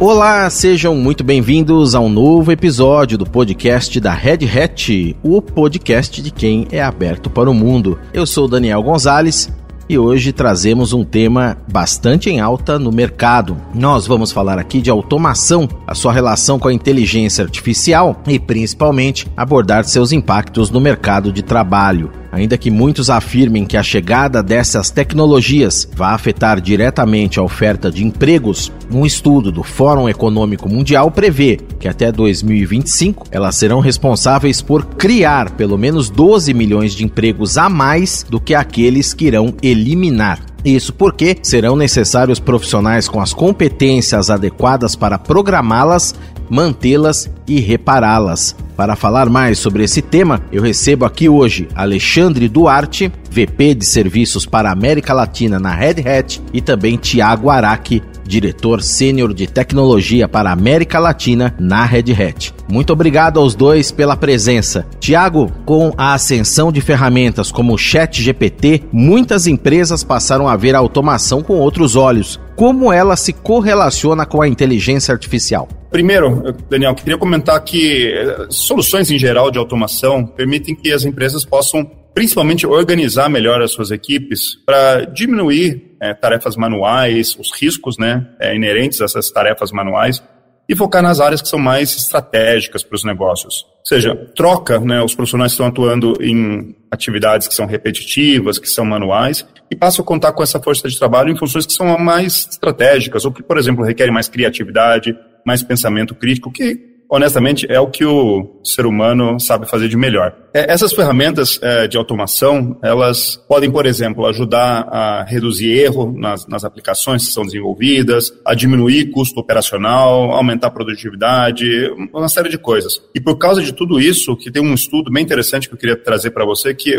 Olá, sejam muito bem-vindos a um novo episódio do podcast da Red Hat, o podcast de quem é aberto para o mundo. Eu sou Daniel Gonzalez e hoje trazemos um tema bastante em alta no mercado. Nós vamos falar aqui de automação, a sua relação com a inteligência artificial e principalmente abordar seus impactos no mercado de trabalho. Ainda que muitos afirmem que a chegada dessas tecnologias vai afetar diretamente a oferta de empregos, um estudo do Fórum Econômico Mundial prevê que até 2025 elas serão responsáveis por criar pelo menos 12 milhões de empregos a mais do que aqueles que irão eliminar. Isso porque serão necessários profissionais com as competências adequadas para programá-las mantê-las e repará-las. Para falar mais sobre esse tema, eu recebo aqui hoje Alexandre Duarte, VP de Serviços para a América Latina na Red Hat, e também Tiago Araque, diretor sênior de tecnologia para a América Latina na Red Hat. Muito obrigado aos dois pela presença. Tiago, com a ascensão de ferramentas como o ChatGPT, muitas empresas passaram a ver a automação com outros olhos. Como ela se correlaciona com a inteligência artificial? Primeiro, Daniel, queria comentar que eh, soluções em geral de automação permitem que as empresas possam principalmente organizar melhor as suas equipes para diminuir é, tarefas manuais, os riscos né, é, inerentes a essas tarefas manuais e focar nas áreas que são mais estratégicas para os negócios. Ou seja, troca né, os profissionais estão atuando em atividades que são repetitivas, que são manuais, e passa a contar com essa força de trabalho em funções que são mais estratégicas, ou que, por exemplo, requerem mais criatividade, mais pensamento crítico, que honestamente, é o que o ser humano sabe fazer de melhor. É, essas ferramentas é, de automação, elas podem, por exemplo, ajudar a reduzir erro nas, nas aplicações que são desenvolvidas, a diminuir custo operacional, aumentar a produtividade, uma série de coisas. E por causa de tudo isso, que tem um estudo bem interessante que eu queria trazer para você, que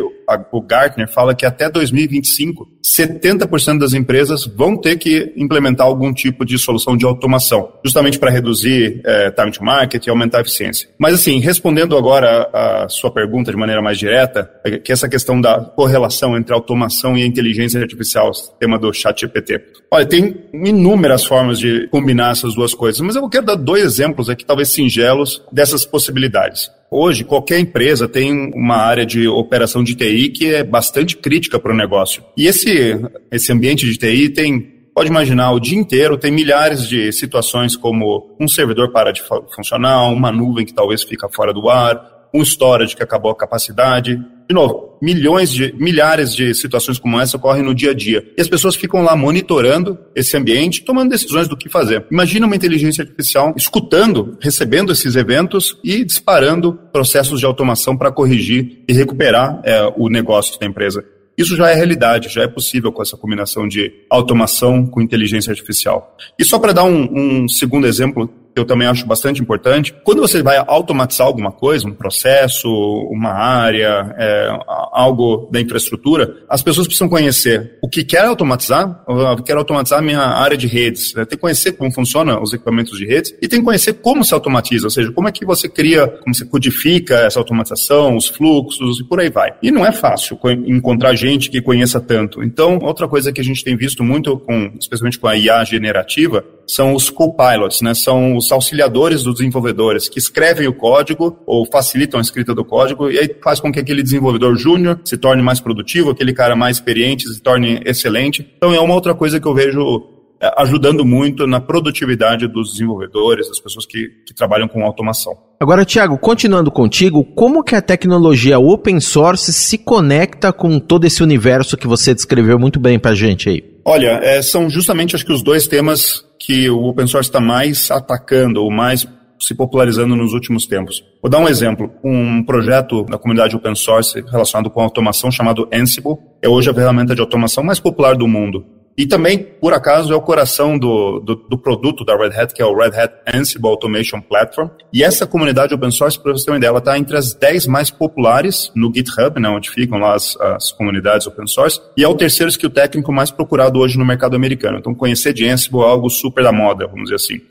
o Gartner fala que até 2025, 70% das empresas vão ter que implementar algum tipo de solução de automação, justamente para reduzir é, time to market, e aumentar a eficiência. Mas assim, respondendo agora a sua pergunta de maneira mais direta, é que essa questão da correlação entre automação e inteligência artificial, tema do chat GPT. Olha, tem inúmeras formas de combinar essas duas coisas, mas eu quero dar dois exemplos aqui, talvez singelos, dessas possibilidades. Hoje, qualquer empresa tem uma área de operação de TI que é bastante crítica para o negócio. E esse, esse ambiente de TI tem pode imaginar, o dia inteiro tem milhares de situações como um servidor para de funcionar, uma nuvem que talvez fica fora do ar, um storage que acabou a capacidade. De novo, milhões de, milhares de situações como essa ocorrem no dia a dia. E as pessoas ficam lá monitorando esse ambiente, tomando decisões do que fazer. Imagina uma inteligência artificial escutando, recebendo esses eventos e disparando processos de automação para corrigir e recuperar é, o negócio da empresa. Isso já é realidade, já é possível com essa combinação de automação com inteligência artificial. E só para dar um, um segundo exemplo eu também acho bastante importante. Quando você vai automatizar alguma coisa, um processo, uma área, é, algo da infraestrutura, as pessoas precisam conhecer o que quer automatizar. Eu quero automatizar a minha área de redes. Né? Tem que conhecer como funcionam os equipamentos de redes e tem que conhecer como se automatiza, ou seja, como é que você cria, como você codifica essa automatização, os fluxos e por aí vai. E não é fácil encontrar gente que conheça tanto. Então, outra coisa que a gente tem visto muito, com, especialmente com a IA generativa, são os copilots, né? São os auxiliadores dos desenvolvedores que escrevem o código ou facilitam a escrita do código e aí faz com que aquele desenvolvedor júnior se torne mais produtivo, aquele cara mais experiente se torne excelente. Então é uma outra coisa que eu vejo é, ajudando muito na produtividade dos desenvolvedores, das pessoas que, que trabalham com automação. Agora, Tiago, continuando contigo, como que a tecnologia open source se conecta com todo esse universo que você descreveu muito bem para gente aí? Olha, é, são justamente acho que os dois temas que o open source está mais atacando ou mais se popularizando nos últimos tempos. Vou dar um exemplo. Um projeto da comunidade open source relacionado com automação chamado Ansible é hoje a ferramenta de automação mais popular do mundo. E também, por acaso, é o coração do, do, do, produto da Red Hat, que é o Red Hat Ansible Automation Platform. E essa comunidade open source, para você ter uma ideia, ela está entre as 10 mais populares no GitHub, né, onde ficam lá as, as comunidades open source, e é o terceiro skill técnico mais procurado hoje no mercado americano. Então, conhecer de Ansible é algo super da moda, vamos dizer assim.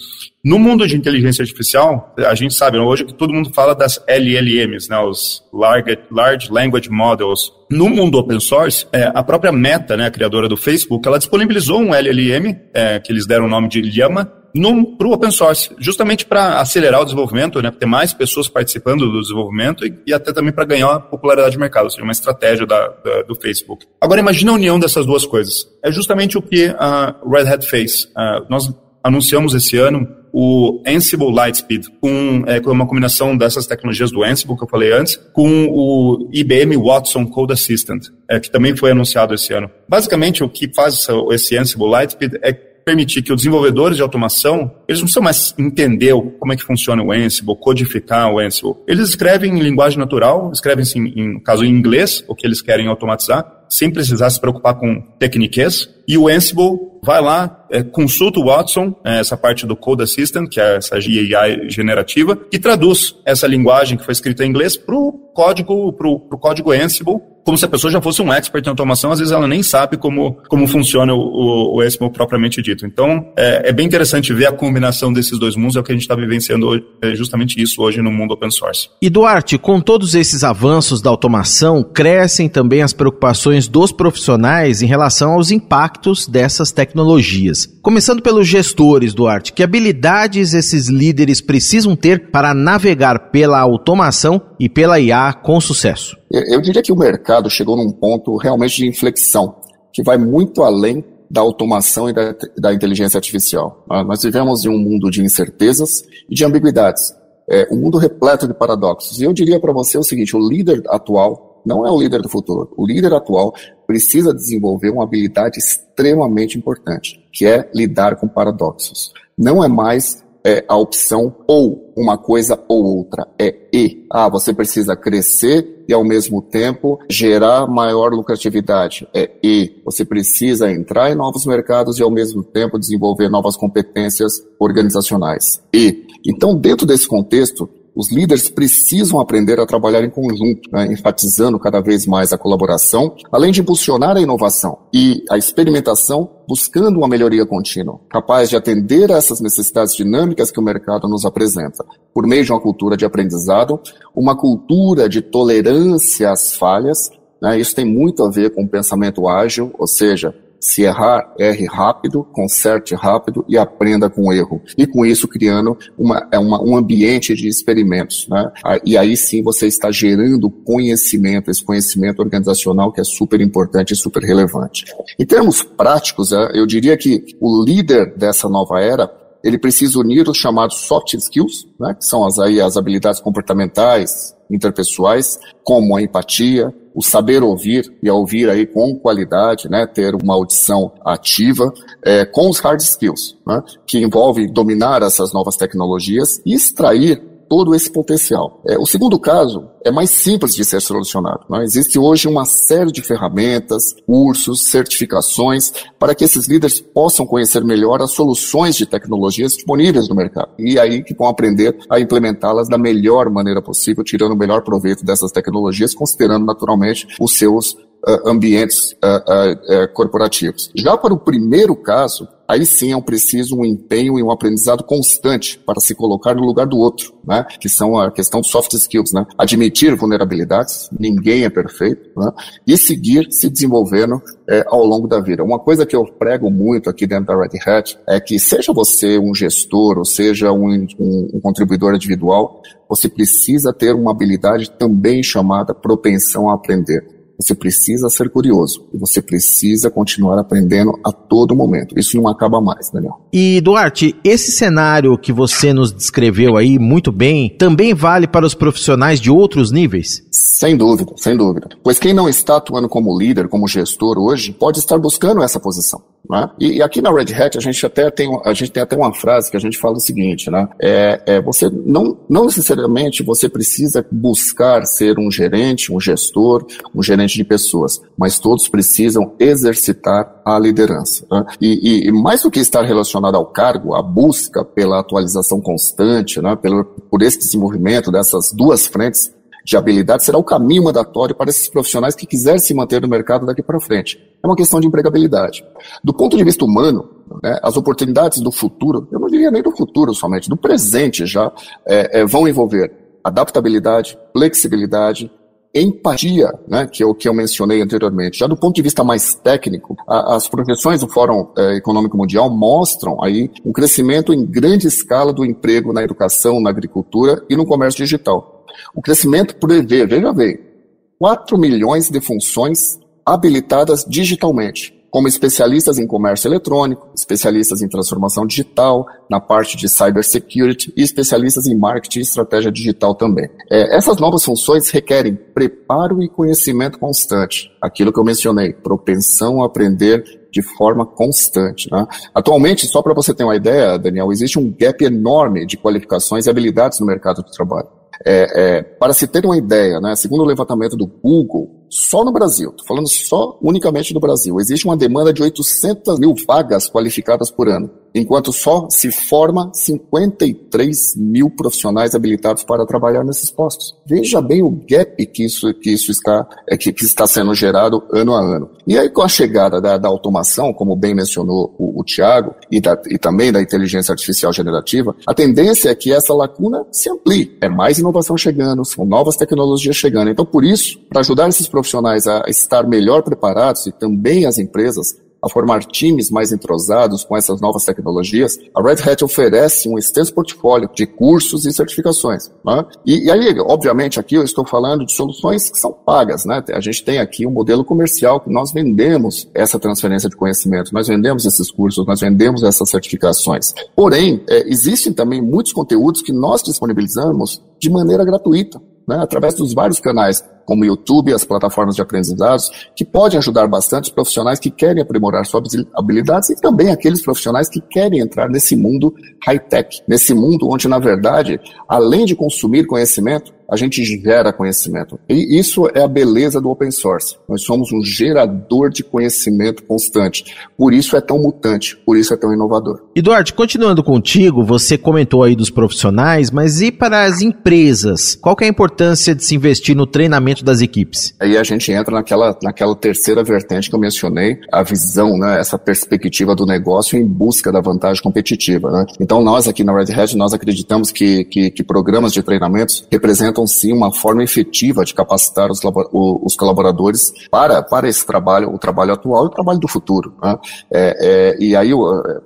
No mundo de inteligência artificial, a gente sabe hoje que todo mundo fala das LLMs, né, os Large, Large Language Models. No mundo open source, é, a própria Meta, né, a criadora do Facebook, ela disponibilizou um LLM, é, que eles deram o nome de Llama, para o open source, justamente para acelerar o desenvolvimento, né, ter mais pessoas participando do desenvolvimento e, e até também para ganhar popularidade de mercado, ou seja, uma estratégia da, da, do Facebook. Agora, imagine a união dessas duas coisas. É justamente o que a Red Hat fez. Uh, nós anunciamos esse ano o Ansible Lightspeed, com, é, uma combinação dessas tecnologias do Ansible que eu falei antes, com o IBM Watson Code Assistant, é, que também foi anunciado esse ano. Basicamente, o que faz esse Ansible Lightspeed é permitir que os desenvolvedores de automação, eles não precisam mais entender como é que funciona o Ansible, codificar o Ansible. Eles escrevem em linguagem natural, escrevem, assim, em, no caso, em inglês, o que eles querem automatizar, sem precisar se preocupar com tecniquez. E o Ansible vai lá, é, consulta o Watson, é, essa parte do Code Assistant, que é essa GAI generativa, e traduz essa linguagem que foi escrita em inglês para o código, pro, pro código Ansible, como se a pessoa já fosse um expert em automação, às vezes ela nem sabe como, como funciona o, o, o Ansible propriamente dito. Então, é, é, bem interessante ver a combinação desses dois mundos, é o que a gente está vivenciando é justamente isso hoje no mundo open source. E Duarte, com todos esses avanços da automação, crescem também as preocupações dos profissionais em relação aos impactos dessas tecnologias. Começando pelos gestores, Duarte, que habilidades esses líderes precisam ter para navegar pela automação e pela IA com sucesso? Eu diria que o mercado chegou num ponto realmente de inflexão, que vai muito além da automação e da, da inteligência artificial. Ah, nós vivemos em um mundo de incertezas e de ambiguidades. É, um mundo repleto de paradoxos. E eu diria para você o seguinte: o líder atual não é o líder do futuro. O líder atual precisa desenvolver uma habilidade extremamente importante, que é lidar com paradoxos. Não é mais é, a opção ou uma coisa ou outra, é e. Ah, você precisa crescer e ao mesmo tempo gerar maior lucratividade, é e. Você precisa entrar em novos mercados e ao mesmo tempo desenvolver novas competências organizacionais, e. Então, dentro desse contexto, os líderes precisam aprender a trabalhar em conjunto, né, enfatizando cada vez mais a colaboração, além de impulsionar a inovação e a experimentação, buscando uma melhoria contínua, capaz de atender a essas necessidades dinâmicas que o mercado nos apresenta, por meio de uma cultura de aprendizado, uma cultura de tolerância às falhas. Né, isso tem muito a ver com o pensamento ágil, ou seja, se errar, erre rápido, conserte rápido e aprenda com o erro. E com isso criando uma, é uma, um ambiente de experimentos. Né? E aí sim você está gerando conhecimento, esse conhecimento organizacional que é super importante e super relevante. Em termos práticos, é, eu diria que o líder dessa nova era ele precisa unir os chamados soft skills, né, que são as, aí, as habilidades comportamentais, interpessoais, como a empatia, o saber ouvir e a ouvir aí com qualidade, né, ter uma audição ativa, é, com os hard skills, né, que envolve dominar essas novas tecnologias e extrair todo esse potencial. É, o segundo caso é mais simples de ser solucionado. Né? Existe hoje uma série de ferramentas, cursos, certificações para que esses líderes possam conhecer melhor as soluções de tecnologias disponíveis no mercado. E aí que vão aprender a implementá-las da melhor maneira possível, tirando o melhor proveito dessas tecnologias, considerando naturalmente os seus uh, ambientes uh, uh, corporativos. Já para o primeiro caso, aí sim é um preciso um empenho e um aprendizado constante para se colocar no lugar do outro, né? Que são a questão soft skills, né? Admitir vulnerabilidades, ninguém é perfeito, né? E seguir se desenvolvendo é, ao longo da vida. Uma coisa que eu prego muito aqui dentro da Red Hat é que seja você um gestor ou seja um, um, um contribuidor individual, você precisa ter uma habilidade também chamada propensão a aprender. Você precisa ser curioso e você precisa continuar aprendendo a todo momento. Isso não acaba mais, Daniel. E Duarte, esse cenário que você nos descreveu aí muito bem, também vale para os profissionais de outros níveis? Sem dúvida, sem dúvida. Pois quem não está atuando como líder, como gestor hoje, pode estar buscando essa posição. Né? E, e, aqui na Red Hat a gente até tem a gente tem até uma frase que a gente fala o seguinte, né? É, é, você não não necessariamente você precisa buscar ser um gerente, um gestor, um gerente de pessoas, mas todos precisam exercitar a liderança. Né? E, e, e, mais do que estar relacionado ao cargo, a busca pela atualização constante, né? Pelo, por esse desenvolvimento dessas duas frentes de habilidade será o caminho mandatório para esses profissionais que quiserem se manter no mercado daqui para frente. É uma questão de empregabilidade. Do ponto de vista humano, né, as oportunidades do futuro, eu não diria nem do futuro somente, do presente já, é, é, vão envolver adaptabilidade, flexibilidade, empatia, né, que, eu, que eu mencionei anteriormente. Já do ponto de vista mais técnico, a, as projeções do Fórum eh, Econômico Mundial mostram aí um crescimento em grande escala do emprego na educação, na agricultura e no comércio digital. O crescimento prevê, veja bem, 4 milhões de funções habilitadas digitalmente como especialistas em comércio eletrônico, especialistas em transformação digital, na parte de cybersecurity e especialistas em marketing e estratégia digital também. É, essas novas funções requerem preparo e conhecimento constante. Aquilo que eu mencionei, propensão a aprender de forma constante. Né? Atualmente, só para você ter uma ideia, Daniel, existe um gap enorme de qualificações e habilidades no mercado de trabalho. É, é, para se ter uma ideia, né, segundo o levantamento do Google, só no Brasil, estou falando só unicamente do Brasil, existe uma demanda de 800 mil vagas qualificadas por ano, enquanto só se forma 53 mil profissionais habilitados para trabalhar nesses postos. Veja bem o gap que isso, que isso está, é, que, que está sendo gerado ano a ano. E aí, com a chegada da, da automação, como bem mencionou o, o Tiago, e, e também da inteligência artificial generativa, a tendência é que essa lacuna se amplie. É mais inovação chegando, são novas tecnologias chegando. Então, por isso, para ajudar esses profissionais, profissionais a estar melhor preparados e também as empresas a formar times mais entrosados com essas novas tecnologias, a Red Hat oferece um extenso portfólio de cursos e certificações. Né? E, e, aí, obviamente, aqui eu estou falando de soluções que são pagas. Né? A gente tem aqui um modelo comercial que nós vendemos essa transferência de conhecimento, nós vendemos esses cursos, nós vendemos essas certificações. Porém, é, existem também muitos conteúdos que nós disponibilizamos de maneira gratuita né, através dos vários canais, como o YouTube, as plataformas de aprendizados, que podem ajudar bastante os profissionais que querem aprimorar suas habilidades e também aqueles profissionais que querem entrar nesse mundo high-tech, nesse mundo onde, na verdade, além de consumir conhecimento, a gente gera conhecimento. E isso é a beleza do open source. Nós somos um gerador de conhecimento constante. Por isso é tão mutante, por isso é tão inovador. Eduardo, continuando contigo, você comentou aí dos profissionais, mas e para as empresas? Qual é a importância de se investir no treinamento das equipes? Aí a gente entra naquela, naquela terceira vertente que eu mencionei, a visão, né, essa perspectiva do negócio em busca da vantagem competitiva. Né? Então nós aqui na Red Hat, nós acreditamos que, que, que programas de treinamentos representam representam sim uma forma efetiva de capacitar os, os colaboradores para, para esse trabalho, o trabalho atual e o trabalho do futuro. Né? É, é, e aí,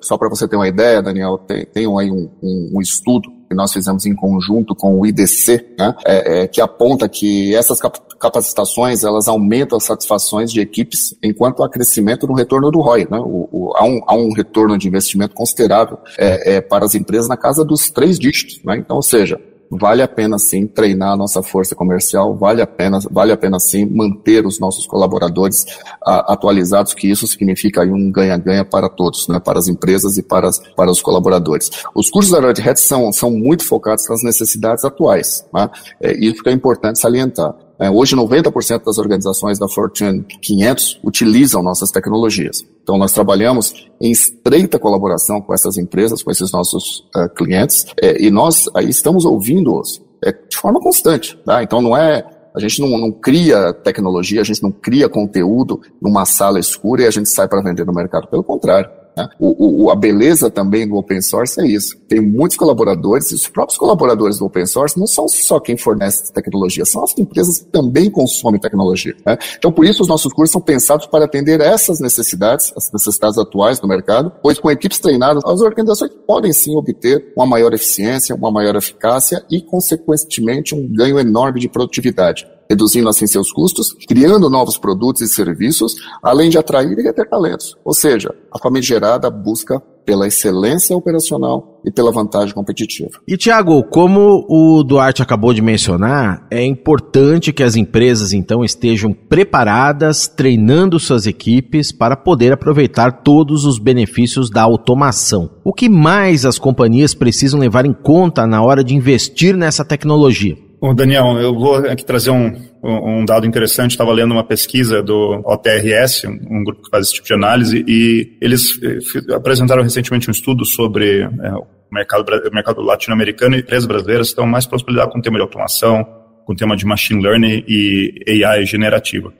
só para você ter uma ideia, Daniel, tem, tem aí um, um, um estudo que nós fizemos em conjunto com o IDC, né, é, é, que aponta que essas capacitações elas aumentam as satisfações de equipes enquanto há crescimento no retorno do ROI. Né, o, o, há, um, há, um, retorno de investimento considerável é, é, para as empresas na casa dos três dígitos. Né, então, ou seja, vale a pena sim treinar a nossa força comercial, vale a pena, vale a pena sim manter os nossos colaboradores a, atualizados, que isso significa aí um ganha-ganha para todos, né, para as empresas e para, as, para os colaboradores. Os cursos da Red Hat são, são muito focados nas necessidades atuais, né, é, isso que é importante salientar. É, hoje, 90% das organizações da Fortune 500 utilizam nossas tecnologias. Então, nós trabalhamos em estreita colaboração com essas empresas, com esses nossos uh, clientes, é, e nós aí estamos ouvindo-os é, de forma constante. Tá? Então, não é a gente não, não, cria tecnologia, a gente não cria conteúdo numa sala escura e a gente sai para vender no mercado. Pelo contrário. Né? O, o, a beleza também do open source é isso. Tem muitos colaboradores, e os próprios colaboradores do open source não são só quem fornece tecnologia, são as empresas que também consomem tecnologia. Né? Então, por isso, os nossos cursos são pensados para atender essas necessidades, as necessidades atuais do mercado, pois com equipes treinadas, as organizações podem sim obter uma maior eficiência, uma maior eficácia e, consequentemente, um ganho enorme de produtividade reduzindo assim seus custos, criando novos produtos e serviços, além de atrair e reter talentos. Ou seja, a famigerada busca pela excelência operacional e pela vantagem competitiva. E Tiago, como o Duarte acabou de mencionar, é importante que as empresas então estejam preparadas, treinando suas equipes para poder aproveitar todos os benefícios da automação. O que mais as companhias precisam levar em conta na hora de investir nessa tecnologia? Bom, Daniel, eu vou aqui trazer um, um dado interessante. Estava lendo uma pesquisa do OTRS, um grupo que faz esse tipo de análise, e eles eh, apresentaram recentemente um estudo sobre é, o mercado, mercado latino-americano e empresas brasileiras estão mais possibilidade com o tema de automação, com o tema de machine learning e AI generativa.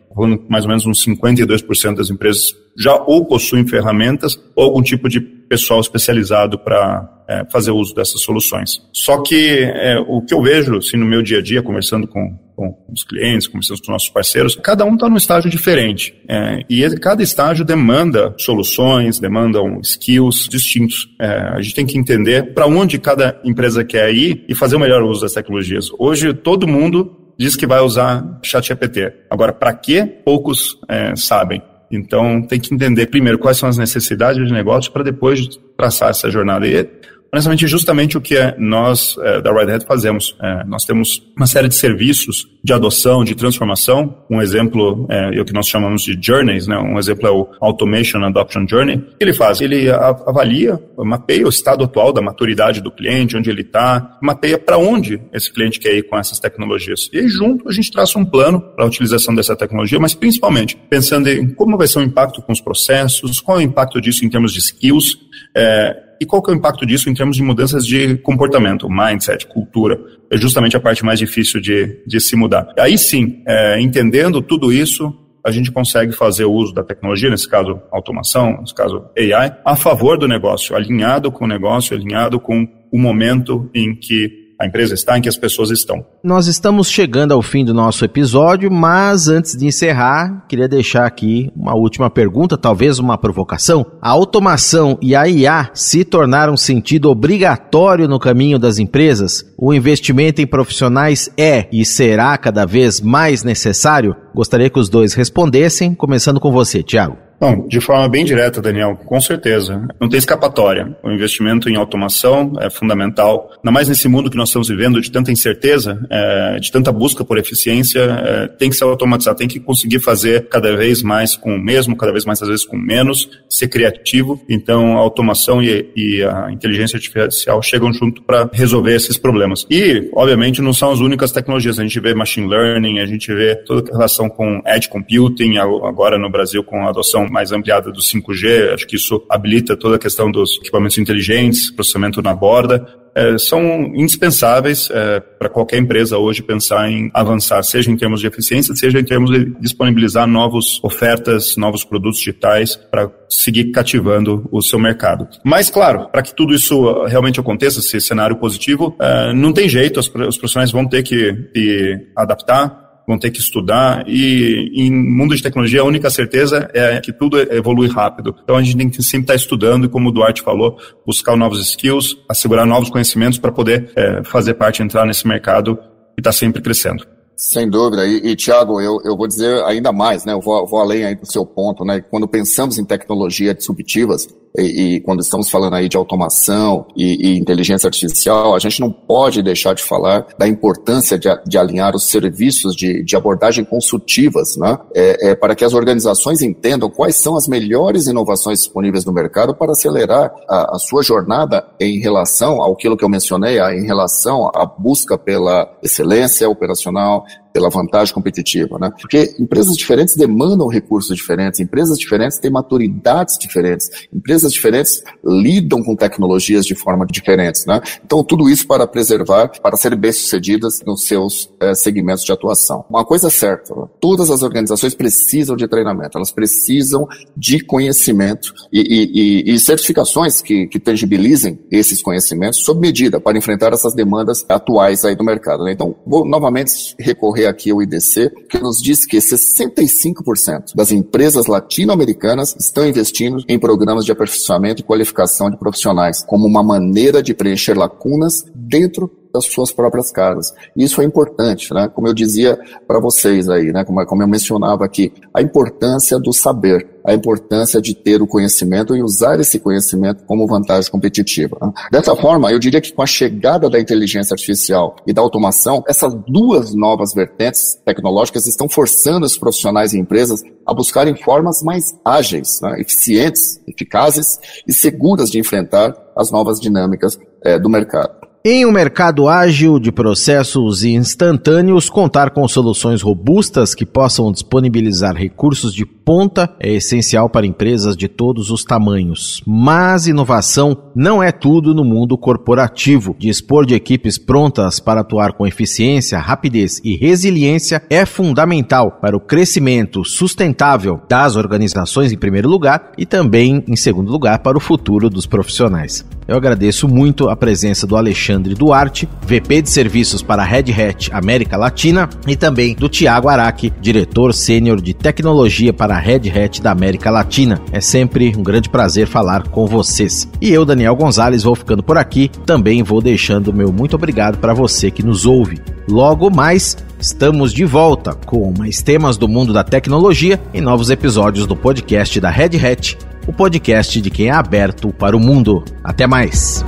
Mais ou menos uns 52% das empresas já ou possuem ferramentas ou algum tipo de pessoal especializado para é, fazer uso dessas soluções. Só que é, o que eu vejo assim, no meu dia a dia, conversando com com os clientes, conversamos com nossos parceiros. Cada um está num estágio diferente. É, e cada estágio demanda soluções, demandam skills distintos. É, a gente tem que entender para onde cada empresa quer ir e fazer o melhor uso das tecnologias. Hoje, todo mundo diz que vai usar ChatGPT. Agora, para que? Poucos é, sabem. Então, tem que entender primeiro quais são as necessidades de negócio para depois traçar essa jornada. E honestamente, justamente o que é nós é, da Red Hat fazemos. É, nós temos uma série de serviços de adoção, de transformação. Um exemplo é, é o que nós chamamos de journeys, né? Um exemplo é o Automation Adoption Journey. O que ele faz? Ele avalia, mapeia o estado atual da maturidade do cliente, onde ele está, mapeia para onde esse cliente quer ir com essas tecnologias. E aí, junto, a gente traça um plano para a utilização dessa tecnologia, mas principalmente pensando em como vai ser o impacto com os processos, qual é o impacto disso em termos de skills, é, e qual que é o impacto disso em termos de mudanças de comportamento, mindset, cultura? É justamente a parte mais difícil de, de se mudar. Aí sim, é, entendendo tudo isso, a gente consegue fazer o uso da tecnologia, nesse caso automação, nesse caso AI, a favor do negócio, alinhado com o negócio, alinhado com o momento em que a empresa está, em que as pessoas estão. Nós estamos chegando ao fim do nosso episódio, mas antes de encerrar, queria deixar aqui uma última pergunta, talvez uma provocação. A automação e a IA se tornaram sentido obrigatório no caminho das empresas? O investimento em profissionais é e será cada vez mais necessário? Gostaria que os dois respondessem, começando com você, Tiago. Não, de forma bem direta, Daniel, com certeza. Não tem escapatória. O investimento em automação é fundamental, ainda mais nesse mundo que nós estamos vivendo de tanta incerteza, é, de tanta busca por eficiência, é, tem que se automatizar, tem que conseguir fazer cada vez mais com o mesmo, cada vez mais às vezes com menos, ser criativo. Então, a automação e, e a inteligência artificial chegam junto para resolver esses problemas. E, obviamente, não são as únicas tecnologias. A gente vê machine learning, a gente vê toda a relação com edge computing, agora no Brasil com a adoção mais ampliada do 5G, acho que isso habilita toda a questão dos equipamentos inteligentes, processamento na borda, é, são indispensáveis é, para qualquer empresa hoje pensar em avançar, seja em termos de eficiência, seja em termos de disponibilizar novas ofertas, novos produtos digitais para seguir cativando o seu mercado. Mas, claro, para que tudo isso realmente aconteça, esse cenário positivo, é, não tem jeito, os profissionais vão ter que, que adaptar, vão ter que estudar e em mundo de tecnologia a única certeza é que tudo evolui rápido. Então a gente tem que sempre estar estudando e como o Duarte falou, buscar novos skills, assegurar novos conhecimentos para poder é, fazer parte, entrar nesse mercado e estar tá sempre crescendo. Sem dúvida. E, e Tiago, eu, eu vou dizer ainda mais, né? Eu vou, vou além aí do seu ponto, né? Quando pensamos em tecnologias disruptivas, e, e, quando estamos falando aí de automação e, e, inteligência artificial, a gente não pode deixar de falar da importância de, de alinhar os serviços de, de abordagem consultivas, né? É, é, para que as organizações entendam quais são as melhores inovações disponíveis no mercado para acelerar a, a sua jornada em relação ao que eu mencionei, em relação à busca pela excelência operacional, pela vantagem competitiva, né? Porque empresas diferentes demandam recursos diferentes, empresas diferentes têm maturidades diferentes, empresas diferentes lidam com tecnologias de forma diferentes, né? Então, tudo isso para preservar, para serem bem-sucedidas nos seus é, segmentos de atuação. Uma coisa é certa, todas as organizações precisam de treinamento, elas precisam de conhecimento e, e, e certificações que, que tangibilizem esses conhecimentos sob medida para enfrentar essas demandas atuais aí do mercado. Né? Então, vou novamente recorrer aqui o IDC, que nos diz que 65% das empresas latino-americanas estão investindo em programas de aperfeiçoamento e qualificação de profissionais, como uma maneira de preencher lacunas dentro das suas próprias casas. Isso é importante, né? Como eu dizia para vocês aí, né? Como, como eu mencionava aqui, a importância do saber, a importância de ter o conhecimento e usar esse conhecimento como vantagem competitiva. Né? Dessa forma, eu diria que com a chegada da inteligência artificial e da automação, essas duas novas vertentes tecnológicas estão forçando os profissionais e empresas a buscarem formas mais ágeis, né? eficientes, eficazes e seguras de enfrentar as novas dinâmicas é, do mercado. Em um mercado ágil de processos instantâneos, contar com soluções robustas que possam disponibilizar recursos de ponta é essencial para empresas de todos os tamanhos. Mas inovação não é tudo no mundo corporativo. Dispor de equipes prontas para atuar com eficiência, rapidez e resiliência é fundamental para o crescimento sustentável das organizações, em primeiro lugar, e também, em segundo lugar, para o futuro dos profissionais. Eu agradeço muito a presença do Alexandre Duarte, VP de Serviços para Red Hat América Latina, e também do Tiago Araque, diretor sênior de tecnologia para Red Hat da América Latina. É sempre um grande prazer falar com vocês. E eu, Daniel Gonzalez, vou ficando por aqui. Também vou deixando meu muito obrigado para você que nos ouve. Logo mais, estamos de volta com mais temas do mundo da tecnologia e novos episódios do podcast da Red Hat o podcast de quem é aberto para o mundo. Até mais!